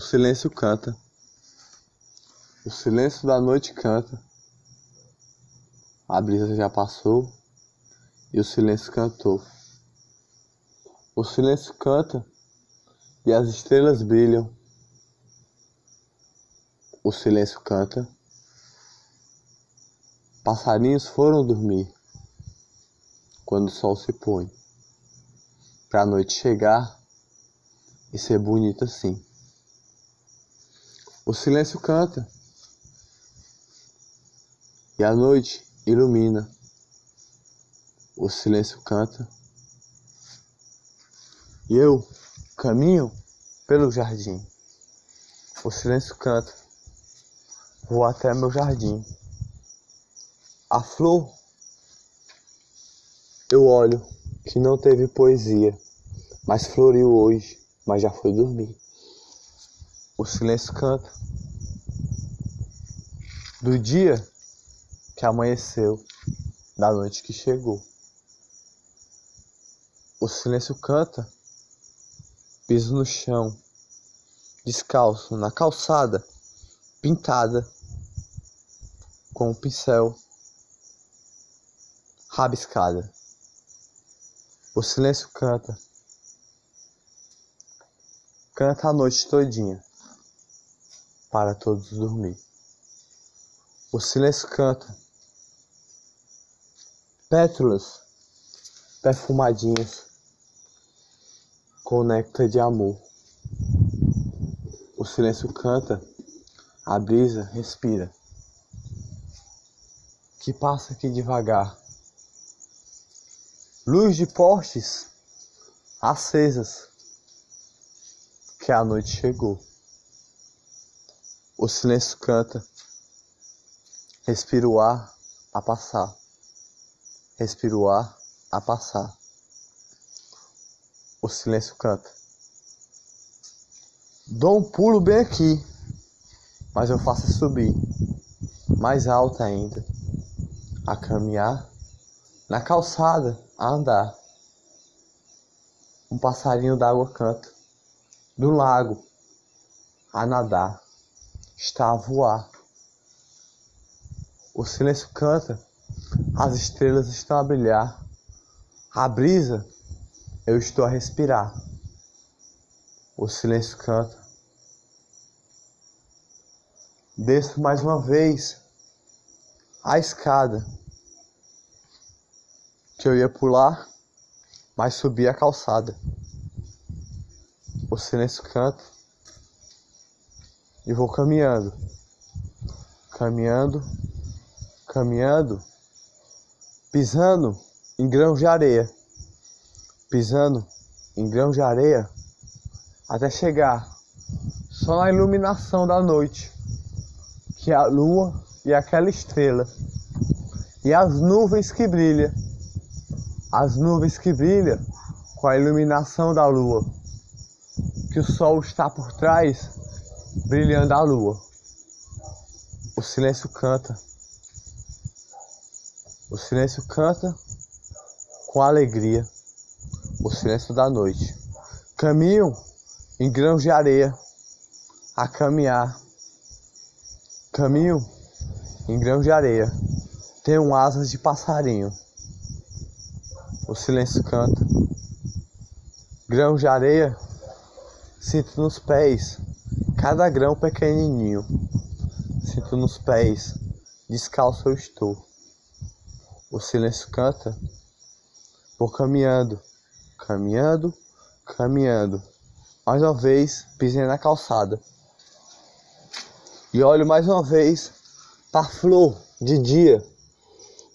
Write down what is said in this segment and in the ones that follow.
O silêncio canta. O silêncio da noite canta. A brisa já passou e o silêncio cantou. O silêncio canta e as estrelas brilham. O silêncio canta. Passarinhos foram dormir quando o sol se põe, para a noite chegar e ser bonita assim. O silêncio canta e a noite ilumina. O silêncio canta e eu caminho pelo jardim. O silêncio canta. Vou até meu jardim. A flor eu olho que não teve poesia, mas floriu hoje, mas já foi dormir. O silêncio canta. Do dia que amanheceu, da noite que chegou. O silêncio canta. Piso no chão, descalço na calçada, pintada com um pincel, rabiscada. O silêncio canta, canta a noite todinha para todos dormir. O silêncio canta. Pétalas perfumadinhas com néctar de amor. O silêncio canta, a brisa respira, que passa aqui devagar. Luz de postes acesas, que a noite chegou. O silêncio canta. Respira o ar a passar. Respira o ar a passar. O silêncio canta. Dou um pulo bem aqui, mas eu faço subir, mais alto ainda, a caminhar, na calçada, a andar. Um passarinho d'água canta, do lago, a nadar está a voar. O silêncio canta, as estrelas estão a brilhar. A brisa, eu estou a respirar. O silêncio canta. Desço mais uma vez a escada que eu ia pular, mas subi a calçada. O silêncio canta e vou caminhando, caminhando, caminhando, pisando em grãos de areia, pisando em grãos de areia, até chegar só na iluminação da noite, que é a lua e aquela estrela, e as nuvens que brilham, as nuvens que brilham com a iluminação da lua, que o sol está por trás brilhando a lua. O silêncio canta. O silêncio canta com alegria. O silêncio da noite. Caminham em grãos de areia a caminhar. Caminham em grãos de areia. Tenho asas de passarinho. O silêncio canta. Grãos de areia sinto nos pés cada grão pequenininho. Sinto nos pés, descalço eu estou. O silêncio canta, vou caminhando, caminhando, caminhando. Mais uma vez, pisei na calçada. E olho mais uma vez para a flor de dia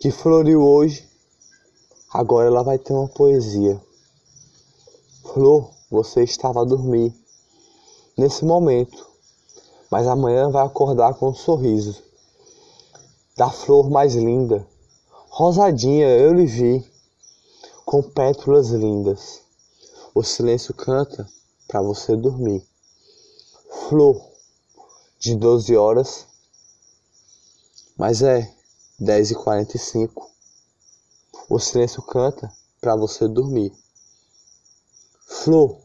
que floriu hoje. Agora ela vai ter uma poesia. Flor, você estava a dormir nesse momento, mas amanhã vai acordar com um sorriso. Da flor mais linda, rosadinha eu lhe vi, com pétalas lindas. O silêncio canta para você dormir. Flor de 12 horas, mas é 10 e 45. O silêncio canta para você dormir. Flor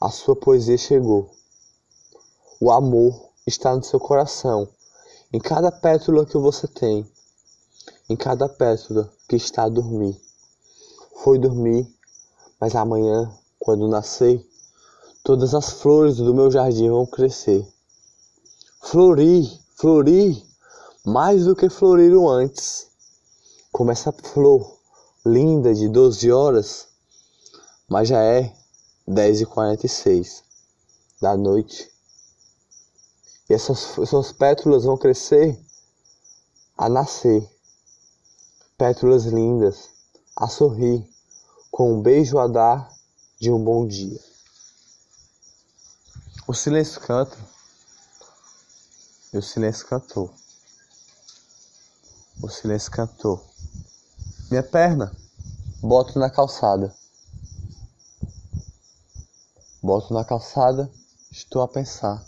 a sua poesia chegou. O amor está no seu coração, em cada pétala que você tem, em cada pétala que está a dormir. Foi dormir, mas amanhã, quando nascer, todas as flores do meu jardim vão crescer. Florir, florir, mais do que floriram antes. Como essa flor linda de 12 horas, mas já é 10h46 da noite. E essas, essas pétalas vão crescer a nascer. Pétalas lindas a sorrir, com um beijo a dar de um bom dia. O silêncio canta e o silêncio cantou. O silêncio cantou. Minha perna, boto na calçada. Boto na calçada, estou a pensar.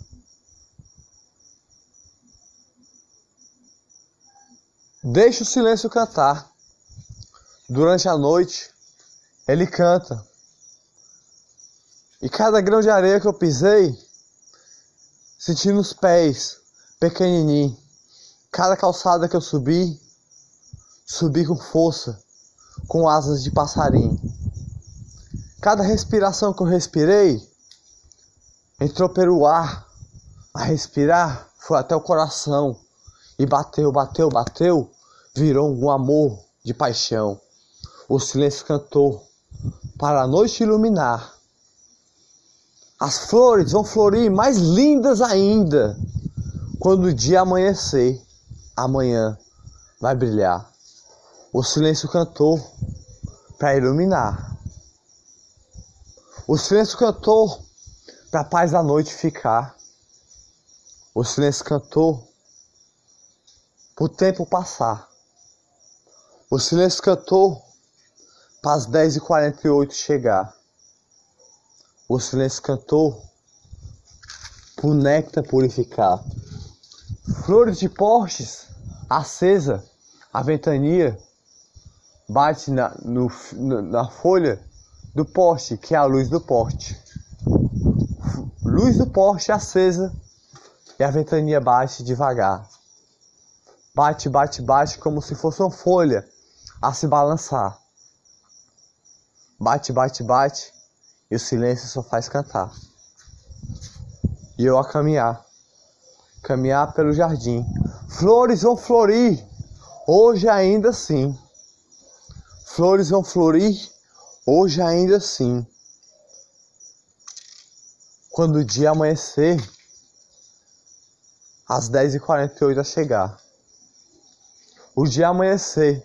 Deixa o silêncio cantar. Durante a noite, ele canta. E cada grão de areia que eu pisei, sentindo os pés pequenininho. Cada calçada que eu subi, subi com força, com asas de passarinho. Cada respiração que eu respirei, entrou pelo ar. A respirar foi até o coração. E bateu, bateu, bateu, virou um amor de paixão. O silêncio cantou para a noite iluminar. As flores vão florir mais lindas ainda quando o dia amanhecer. Amanhã vai brilhar. O silêncio cantou para iluminar. O silêncio cantou para a paz da noite ficar. O silêncio cantou para o tempo passar. O silêncio cantou para as 10h48 chegar. O silêncio cantou para o néctar purificar. Flores de postes acesa, a ventania bate na, no, na folha do poste, que é a luz do poste. Luz do poste acesa e a ventania bate devagar. Bate, bate, bate como se fosse uma folha a se balançar. Bate, bate, bate e o silêncio só faz cantar. E eu a caminhar, caminhar pelo jardim. Flores vão florir, hoje ainda sim. Flores vão florir, hoje ainda sim. Quando o dia amanhecer, às 10h48 a chegar. O dia amanhecer,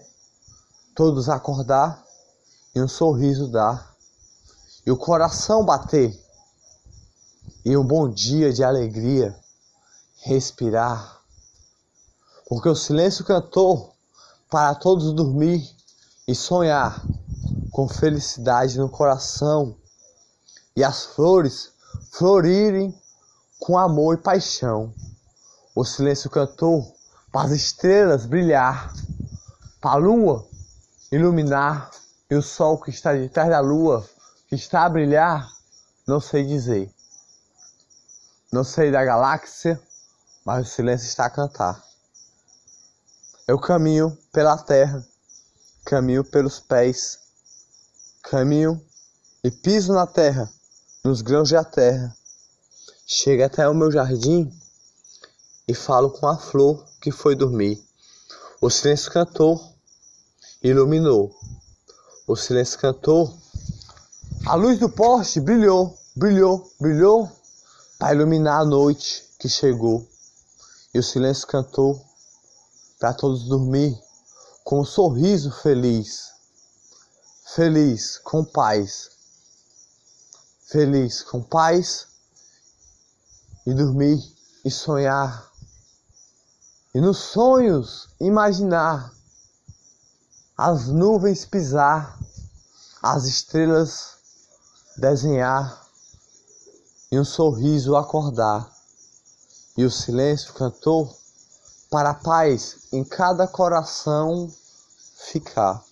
todos acordar e um sorriso dar, e o coração bater, e um bom dia de alegria respirar, porque o silêncio cantou para todos dormir e sonhar com felicidade no coração. E as flores florirem com amor e paixão. O silêncio cantou para as estrelas brilhar, para a lua iluminar e o sol que está de trás da lua que está a brilhar, não sei dizer. Não sei da galáxia, mas o silêncio está a cantar. Eu caminho pela terra, caminho pelos pés, caminho e piso na terra, nos grãos da terra. Chego até o meu jardim e falo com a flor que foi dormir. O silêncio cantou, iluminou. O silêncio cantou, a luz do poste brilhou, brilhou, brilhou para iluminar a noite que chegou. E o silêncio cantou para todos dormir com um sorriso feliz. Feliz com paz. Feliz com paz e dormir e sonhar e nos sonhos imaginar as nuvens pisar, as estrelas desenhar e um sorriso acordar. E o silêncio cantou para a paz em cada coração ficar.